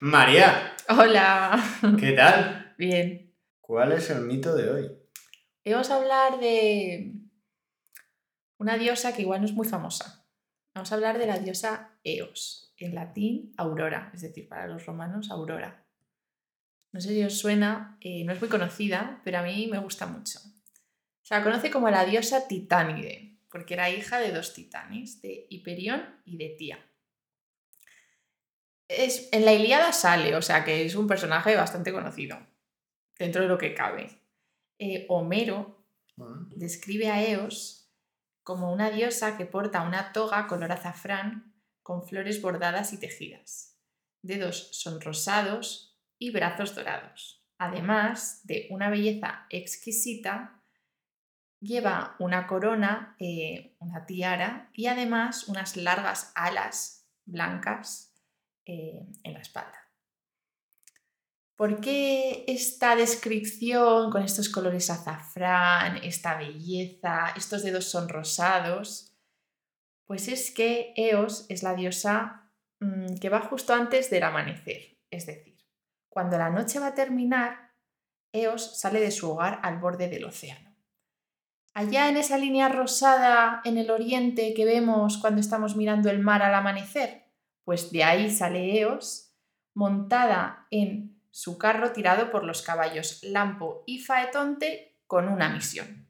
María, Hola. ¿qué tal? Bien. ¿Cuál es el mito de hoy? Hoy vamos a hablar de una diosa que igual no es muy famosa. Vamos a hablar de la diosa Eos, en latín Aurora, es decir, para los romanos Aurora. No sé si os suena, eh, no es muy conocida, pero a mí me gusta mucho. Se la conoce como la diosa Titánide, porque era hija de dos titanes, de Hiperión y de Tía. Es, en la Ilíada sale, o sea que es un personaje bastante conocido, dentro de lo que cabe. Eh, Homero Mm. describe a Eos como una diosa que porta una toga color azafrán con flores bordadas y tejidas, dedos sonrosados y brazos dorados. Además de una belleza exquisita, lleva una corona, eh, una tiara y además unas largas alas blancas eh, en la espalda. ¿Por qué esta descripción con estos colores azafrán, esta belleza, estos dedos son rosados? Pues es que Eos es la diosa mm, que va justo antes del amanecer, es decir, cuando la noche va a terminar, Eos sale de su hogar al borde del océano. Allá en esa línea rosada en el oriente que vemos cuando estamos mirando el mar al amanecer, pues de ahí sale Eos, montada en su carro tirado por los caballos Lampo y Faetonte con una misión.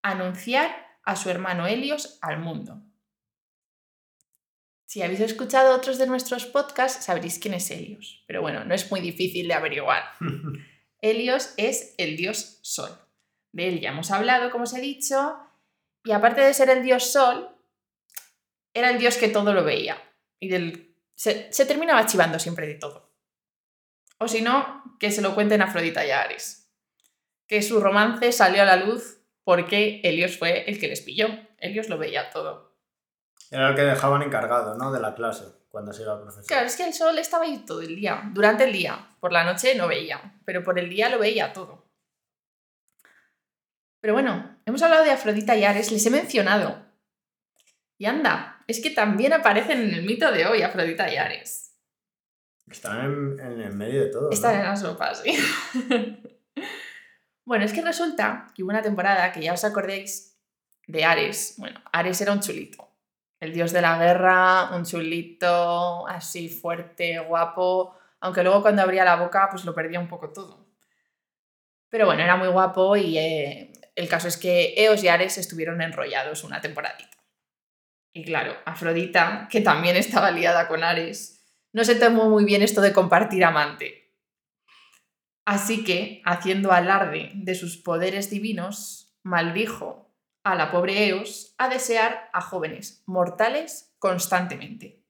Anunciar a su hermano Helios al mundo. Si habéis escuchado otros de nuestros podcasts, sabréis quién es Helios. Pero bueno, no es muy difícil de averiguar. Helios es el dios Sol. De él ya hemos hablado, como os he dicho, y aparte de ser el dios Sol, era el dios que todo lo veía. Y del... se, se terminaba chivando siempre de todo. O si no, que se lo cuenten a Afrodita y a Ares. Que su romance salió a la luz porque Helios fue el que les pilló. Helios lo veía todo. Era el que dejaban encargado, ¿no? De la clase, cuando se iba a profesor. Claro, es que el sol estaba ahí todo el día, durante el día. Por la noche no veía, pero por el día lo veía todo. Pero bueno, hemos hablado de Afrodita y Ares, les he mencionado. Y anda, es que también aparecen en el mito de hoy Afrodita y Ares. Están en, en el medio de todo. ¿no? Están en la sopa, sí. bueno, es que resulta que hubo una temporada que ya os acordéis de Ares. Bueno, Ares era un chulito. El dios de la guerra, un chulito, así fuerte, guapo. Aunque luego cuando abría la boca, pues lo perdía un poco todo. Pero bueno, era muy guapo y eh, el caso es que Eos y Ares estuvieron enrollados una temporadita. Y claro, Afrodita, que también estaba liada con Ares, no se tomó muy bien esto de compartir amante. Así que, haciendo alarde de sus poderes divinos, maldijo a la pobre Eos a desear a jóvenes mortales constantemente.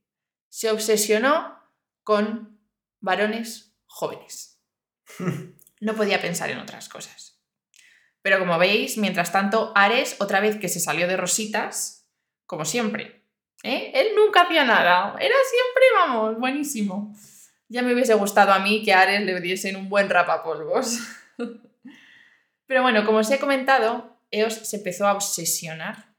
Se obsesionó con varones jóvenes. No podía pensar en otras cosas. Pero como veis, mientras tanto, Ares, otra vez que se salió de rositas, como siempre. ¿eh? Él nunca hacía nada. Era siempre, vamos, buenísimo. Ya me hubiese gustado a mí que a Ares le diesen un buen rapapolvos. Pero bueno, como os he comentado, Eos se empezó a obsesionar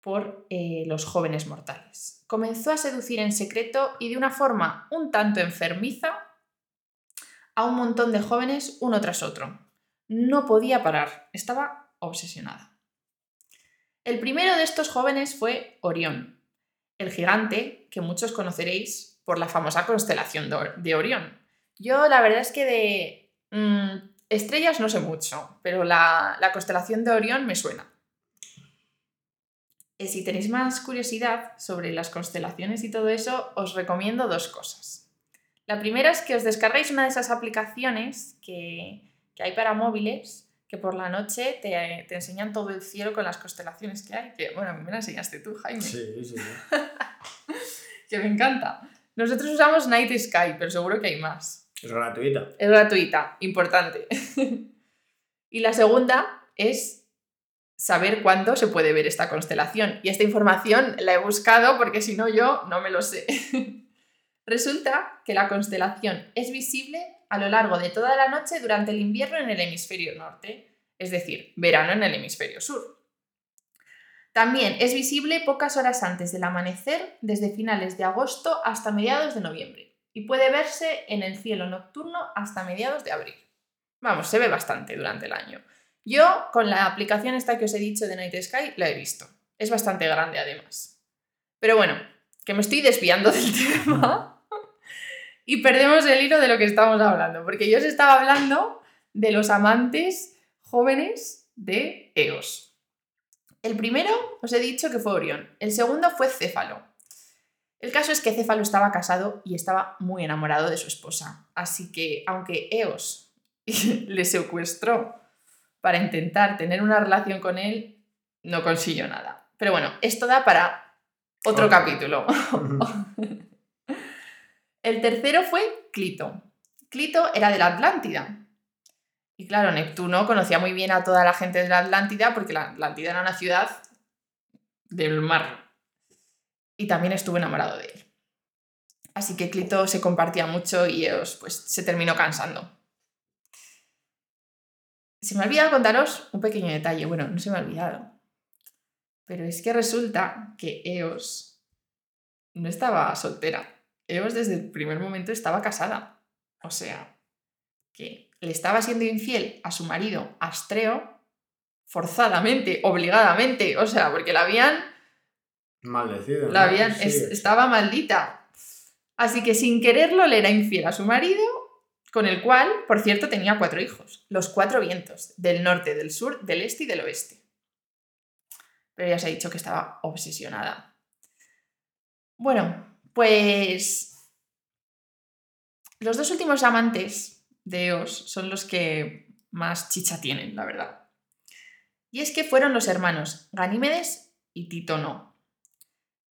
por eh, los jóvenes mortales. Comenzó a seducir en secreto y de una forma un tanto enfermiza a un montón de jóvenes uno tras otro. No podía parar, estaba obsesionada. El primero de estos jóvenes fue Orión, el gigante que muchos conoceréis por la famosa constelación de Orión. Yo la verdad es que de mmm, estrellas no sé mucho, pero la, la constelación de Orión me suena. Y si tenéis más curiosidad sobre las constelaciones y todo eso, os recomiendo dos cosas. La primera es que os descarguéis una de esas aplicaciones que, que hay para móviles que por la noche te, te, enseñan todo el cielo con las constelaciones que hay. Que, bueno, a mí me la enseñaste tú, Jaime. Sí, sí. que me encanta. Nosotros usamos Night Sky, pero seguro que hay más. Es gratuita. Es gratuita, importante. y la segunda es saber cuándo se puede ver esta constelación. Y esta información la he buscado porque si no yo no me lo sé. Resulta que la constelación es visible a lo largo de toda la noche durante el invierno en el hemisferio norte, es decir, verano en el hemisferio sur. También es visible pocas horas antes del amanecer, desde finales de agosto hasta mediados de noviembre. y puede verse en el cielo nocturno hasta mediados de abril. Vamos, se ve bastante durante el año. Yo con la aplicación esta que os he dicho de Night Sky la he visto. Es bastante grande además. Pero bueno, que me estoy desviando del tema y perdemos el hilo de lo que estamos hablando, porque yo os estaba hablando de los amantes jóvenes de Eos. El primero os he dicho que fue Orión, el segundo fue Céfalo. El caso es que Céfalo estaba casado y estaba muy enamorado de su esposa, así que aunque Eos le secuestró para intentar tener una relación con él, no consiguió nada. Pero bueno, esto da para otro capítulo. El tercero fue Clito. Clito era de la Atlántida. Y claro, Neptuno conocía muy bien a toda la gente de la Atlántida porque la Atlántida era una ciudad del mar. Y también estuvo enamorado de él. Así que Clito se compartía mucho y Eos pues, se terminó cansando. Se me ha olvidado contaros un pequeño detalle. Bueno, no se me ha olvidado. Pero es que resulta que Eos no estaba soltera. Eos desde el primer momento estaba casada. O sea, que le estaba siendo infiel a su marido Astreo forzadamente, obligadamente. O sea, porque la habían... Maldecido. La habían... estaba maldita. Así que sin quererlo le era infiel a su marido, con el cual, por cierto, tenía cuatro hijos. Los cuatro vientos, del norte, del sur, del este y del oeste. Pero ya se ha dicho que estaba obsesionada. Bueno, pues los dos últimos amantes de Eos son los que más chicha tienen, la verdad. Y es que fueron los hermanos Ganímedes y Titono.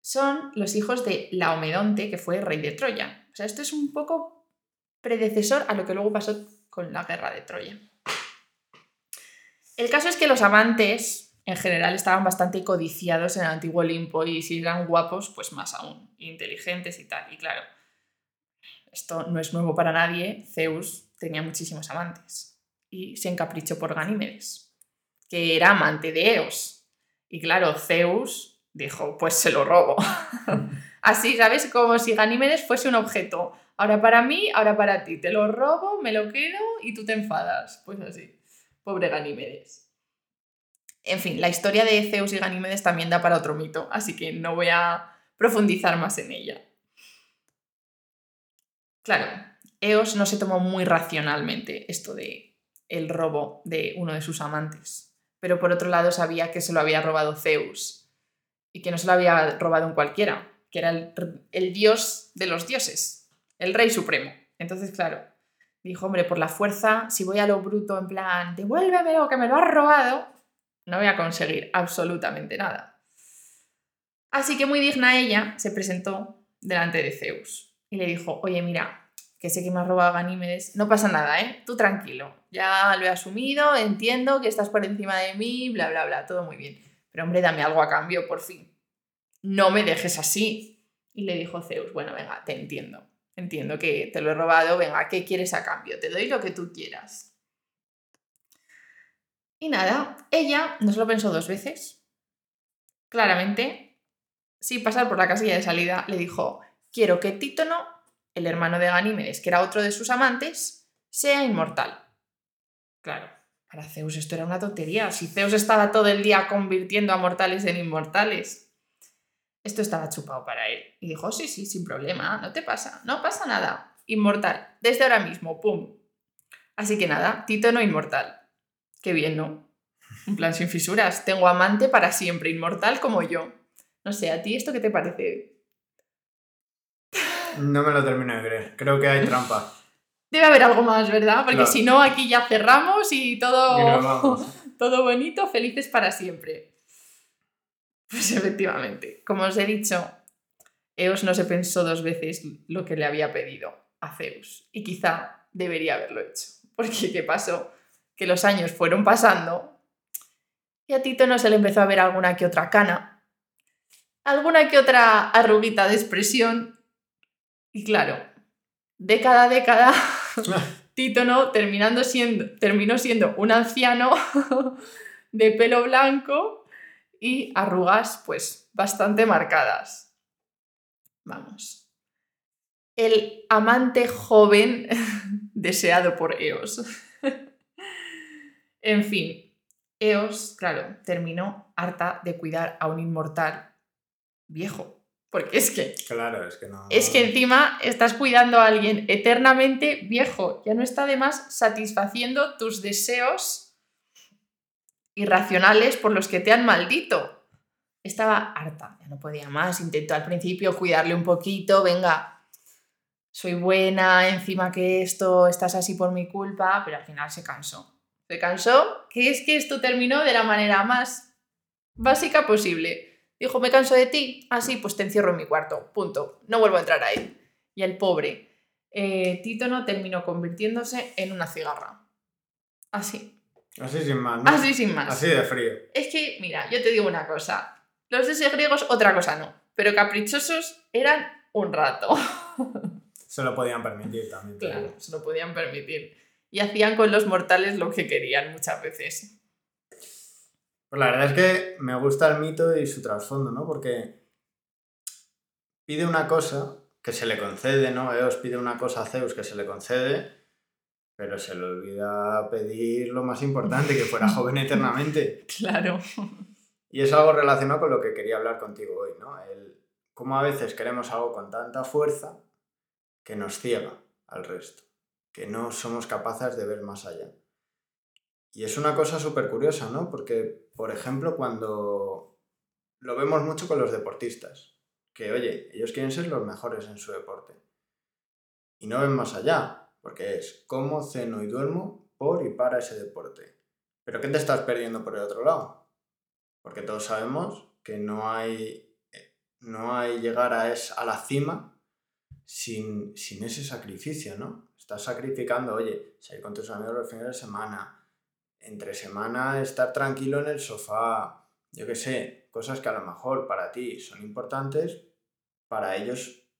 Son los hijos de Laomedonte, que fue rey de Troya. O sea, esto es un poco predecesor a lo que luego pasó con la guerra de Troya. El caso es que los amantes en general estaban bastante codiciados en el antiguo Olimpo y si eran guapos, pues más aún, inteligentes y tal. Y claro, esto no es nuevo para nadie, Zeus tenía muchísimos amantes y se encaprichó por Ganímedes, que era amante de Eos. Y claro, Zeus dijo, pues se lo robo. Así, ¿sabes? Como si Ganímedes fuese un objeto. Ahora para mí, ahora para ti. Te lo robo, me lo quedo y tú te enfadas. Pues así. Pobre Ganímedes. En fin, la historia de Zeus y Ganímedes también da para otro mito, así que no voy a profundizar más en ella. Claro, Eos no se tomó muy racionalmente esto de el robo de uno de sus amantes, pero por otro lado sabía que se lo había robado Zeus y que no se lo había robado un cualquiera, que era el, el dios de los dioses, el rey supremo. Entonces, claro, dijo, hombre, por la fuerza, si voy a lo bruto en plan, devuélvemelo, que me lo has robado, no voy a conseguir absolutamente nada. Así que muy digna ella se presentó delante de Zeus y le dijo, oye, mira, que sé que me has robado Ganímedes, no pasa nada, ¿eh? Tú tranquilo, ya lo he asumido, entiendo que estás por encima de mí, bla, bla, bla, todo muy bien. Pero hombre, dame algo a cambio, por fin. No me dejes así. Y le dijo Zeus, bueno, venga, te entiendo. Entiendo que te lo he robado, venga, ¿qué quieres a cambio? Te doy lo que tú quieras. Y nada, ella no se lo pensó dos veces. Claramente, sin pasar por la casilla de salida, le dijo, quiero que Títono, el hermano de Ganímedes, que era otro de sus amantes, sea inmortal. Claro, para Zeus esto era una tontería. Si Zeus estaba todo el día convirtiendo a mortales en inmortales, esto estaba chupado para él. Y dijo, sí, sí, sin problema, no te pasa, no pasa nada. Inmortal, desde ahora mismo, ¡pum! Así que nada, Títono inmortal. Qué bien, ¿no? Un plan sin fisuras. Tengo amante para siempre, inmortal como yo. No sé, ¿a ti esto qué te parece? No me lo termino de creer. Creo que hay trampa. Debe haber algo más, ¿verdad? Porque si no, aquí ya cerramos y todo, todo bonito, felices para siempre. Pues efectivamente, como os he dicho, Eos no se pensó dos veces lo que le había pedido a Zeus y quizá debería haberlo hecho. Porque ¿qué pasó? Que los años fueron pasando y a Tito no se le empezó a ver alguna que otra cana, alguna que otra arruguita de expresión y claro, década a década, Tito no terminando siendo, terminó siendo un anciano de pelo blanco y arrugas pues bastante marcadas. Vamos. el amante joven deseado por Eos. En fin, Eos, claro, terminó harta de cuidar a un inmortal viejo. Porque es que. Claro, es que no. Es que encima estás cuidando a alguien eternamente viejo. Ya no está de más satisfaciendo tus deseos irracionales por los que te han maldito. Estaba harta, ya no podía más. Intentó al principio cuidarle un poquito, venga, soy buena, encima que esto, estás así por mi culpa, pero al final se cansó. Se cansó, que es que esto terminó de la manera más básica posible Dijo, me canso de ti. Así, ah, pues te encierro en mi cuarto. Punto. No vuelvo a entrar ahí. Y el pobre eh, Títono terminó convirtiéndose en una cigarra. Así. Así sin más. ¿no? Así sin más. Así de frío. Es que, mira, yo te digo una cosa. Los ese griegos, otra cosa no. Pero caprichosos eran un rato. Se lo podían permitir también. Claro, se lo podían permitir. Y hacían con los mortales lo que querían muchas veces. Pues la verdad es que me gusta el mito y su trasfondo, ¿no? Porque pide una cosa que se le concede, ¿no? Eos pide una cosa a Zeus que se le concede, pero se le olvida pedir lo más importante, que fuera joven eternamente. Claro. Y es algo relacionado con lo que quería hablar contigo hoy, ¿no? El cómo a veces queremos algo con tanta fuerza que nos ciega al resto, que no somos capaces de ver más allá. Y es una cosa súper curiosa, ¿no? Porque, por ejemplo, cuando lo vemos mucho con los deportistas, que, oye, ellos quieren ser los mejores en su deporte. Y no ven más allá, porque es cómo ceno y duermo por y para ese deporte. Pero ¿qué te estás perdiendo por el otro lado? Porque todos sabemos que no hay, no hay llegar a, es, a la cima sin, sin ese sacrificio, ¿no? Estás sacrificando, oye, salir con tus amigos los fines de semana, entre semana estar tranquilo en el sofá, yo qué sé, cosas que a lo mejor para ti son importantes, para ellos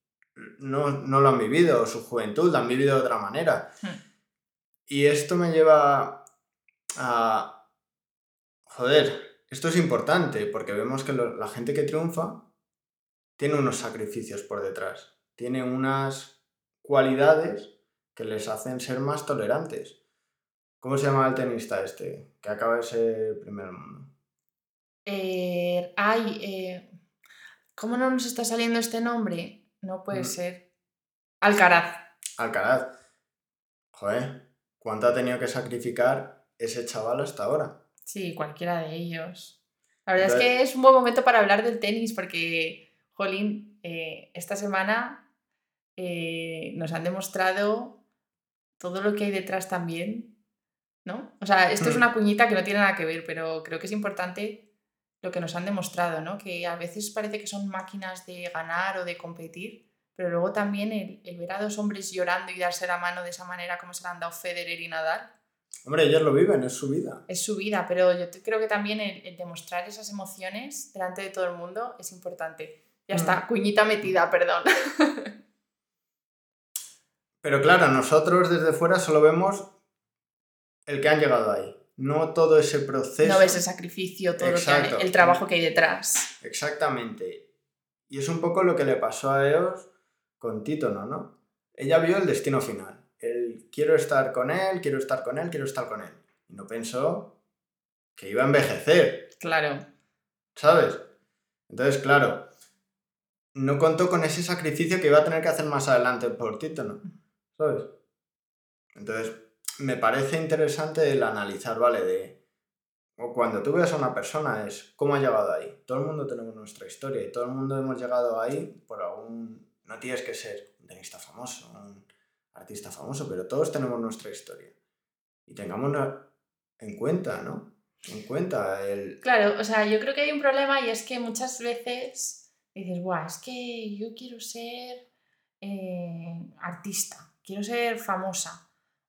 no, lo han vivido, su juventud la han vivido de otra manera. Hmm. Y esto me lleva a... Joder, esto es importante porque vemos que la gente que triunfa tiene unos sacrificios por detrás, tiene unas cualidades que les hacen ser más tolerantes. ¿Cómo se llama el tenista este? Que acaba de ser primero mundo. Eh, ay, eh, ¿cómo no nos está saliendo este nombre? No puede mm. ser. Alcaraz. Alcaraz. Joder, ¿cuánto ha tenido que sacrificar ese chaval hasta ahora? Sí, cualquiera de ellos. La verdad es que es un buen momento para hablar del tenis porque, Jolín, eh, esta semana nos han demostrado todo lo que hay detrás también ¿no? O sea, esto es mm. una cuñita que no tiene nada que ver, pero creo que es importante lo que nos han demostrado, ¿no? Que a veces parece que son máquinas de ganar o de competir, pero luego también el, ver a dos hombres llorando y darse la mano de esa manera como se la han dado Federer y Nadal. Hombre, ellos lo viven, es su vida. Es su vida, pero yo creo que también el, demostrar esas emociones delante de todo el mundo es importante. Ya está, mm. cuñita metida, perdón. Pero claro, nosotros desde fuera solo vemos el que han llegado ahí. No todo ese proceso. No ves el sacrificio, todo el trabajo que hay detrás. Exactamente. Y es un poco lo que le pasó a Eos con Títono, ¿no? Ella vio el destino final. El quiero estar con él, quiero estar con él, quiero estar con él. Y no pensó que iba a envejecer. Claro. ¿Sabes? Entonces, claro, no contó con ese sacrificio que iba a tener que hacer más adelante por Títono. ¿Sabes? Entonces, me parece interesante el analizar, ¿vale? De cuando tú ves a una persona es cómo ha llegado ahí. Todo el mundo tenemos nuestra historia y todo el mundo hemos llegado ahí por algún... No tienes que ser un tenista famoso, un artista famoso, pero todos tenemos nuestra historia. Y tengamos en cuenta, ¿no? En cuenta el... Claro, o sea, yo creo que hay un problema y es que muchas veces dices, guau, es que yo quiero ser eh, artista, quiero ser famosa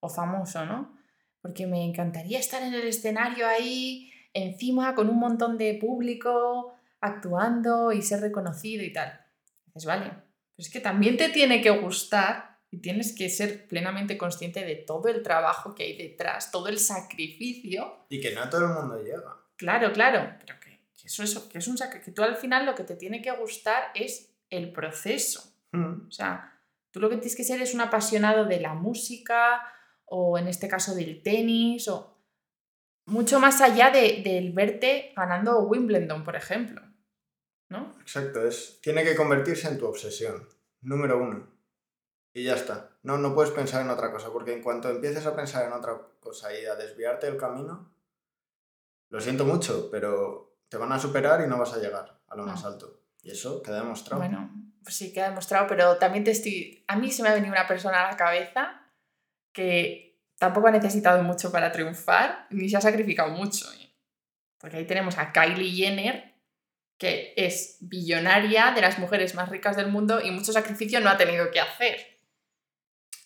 famoso, ¿no? Porque me encantaría estar en el escenario ahí, encima, con un montón de público, actuando y ser reconocido y tal. Dices, vale, pues es que también te tiene que gustar y tienes que ser plenamente consciente de todo el trabajo que hay detrás, todo el sacrificio. Y que no todo el mundo llega. Claro, claro, pero que, eso, eso, que es un sacrificio. Que tú al final lo que te tiene que gustar es el proceso. Mm. O sea, Tú lo que tienes que ser es un apasionado de la música o en este caso del tenis o mucho más allá de, del verte ganando Wimbledon, por ejemplo. ¿No? Exacto, es, tiene que convertirse en tu obsesión, número uno. Y ya está. No, no puedes pensar en otra cosa, porque en cuanto empieces a pensar en otra cosa y a desviarte del camino, lo siento mucho, pero te van a superar y no vas a llegar a lo más Ah. alto. Y eso queda demostrado. Bueno, pues sí, queda demostrado, pero también te estoy... A mí se me ha venido una persona a la cabeza que tampoco ha necesitado mucho para triunfar, ni se ha sacrificado mucho. ¿eh? Porque ahí tenemos a Kylie Jenner, que es billonaria, de las mujeres más ricas del mundo y mucho sacrificio no ha tenido que hacer.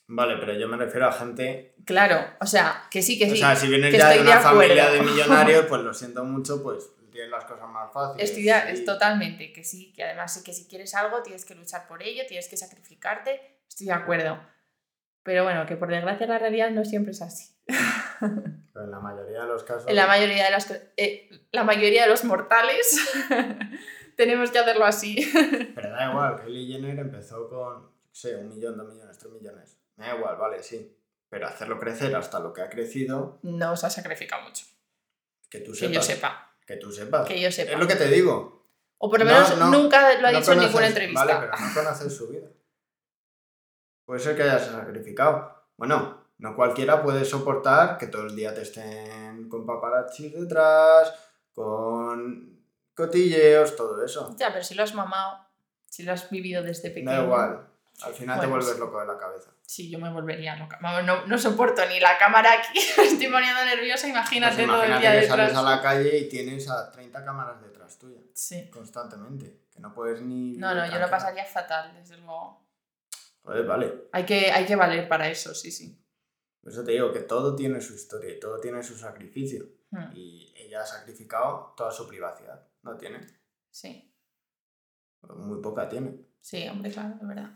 Vale, pero yo me refiero a gente... Claro, o sea, que sí, que sí. o sea, si vienes ya de una familia de millonarios, pues lo siento mucho, pues las cosas más fáciles. Y- es totalmente, que sí, que además sí que si quieres algo tienes que luchar por ello, tienes que sacrificarte, estoy de acuerdo. Pero bueno, que por desgracia la realidad no siempre es así. Pero en la mayoría de los casos... En la mayoría de las eh, la mayoría de los mortales tenemos que hacerlo así. Pero da igual, Kylie Jenner empezó con, no sé, un millón, dos millones, tres millones. Me da igual, vale, sí. Pero hacerlo crecer hasta lo que ha crecido, No se ha sacrificado mucho. que tú Que yo sepa. Que tú sepas. Que yo sepa. Es lo que te digo. O por lo No, menos no, nunca lo ha No dicho en ninguna entrevista. Vale, pero no conoces su vida. Puede ser que hayas sacrificado. Bueno, no cualquiera puede soportar que todo el día te estén con paparazzis detrás, con cotilleos, todo eso. Ya, pero si lo has mamado, si lo has vivido desde pequeño. Da igual. Al final te vuelves loco de la cabeza. Sí, yo me volvería loca. No, no soporto ni la cámara aquí, me estoy poniendo nerviosa, Pues imagínate todo el imagínate día que detrás. sales a la calle y tienes a 30 cámaras detrás tuya, Sí. constantemente. Que no puedes ni... No, no, yo lo pasaría fatal, desde luego. Joder, vale. Hay que, hay que valer para eso, sí, sí. Por eso te digo que todo tiene su historia y todo tiene su sacrificio. Hmm, Y ella ha sacrificado toda su privacidad. No tiene. Sí, Muy poca tiene. sí, hombre, claro, es verdad.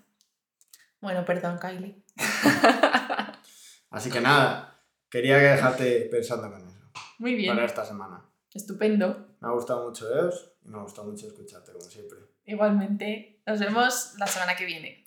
Bueno, perdón, Kylie. Así que nada, quería que dejarte pensando con eso. Muy bien, Para esta semana. estupendo. Me ha gustado mucho Eos y me ha gustado mucho escucharte, como siempre. Igualmente, nos vemos la semana que viene.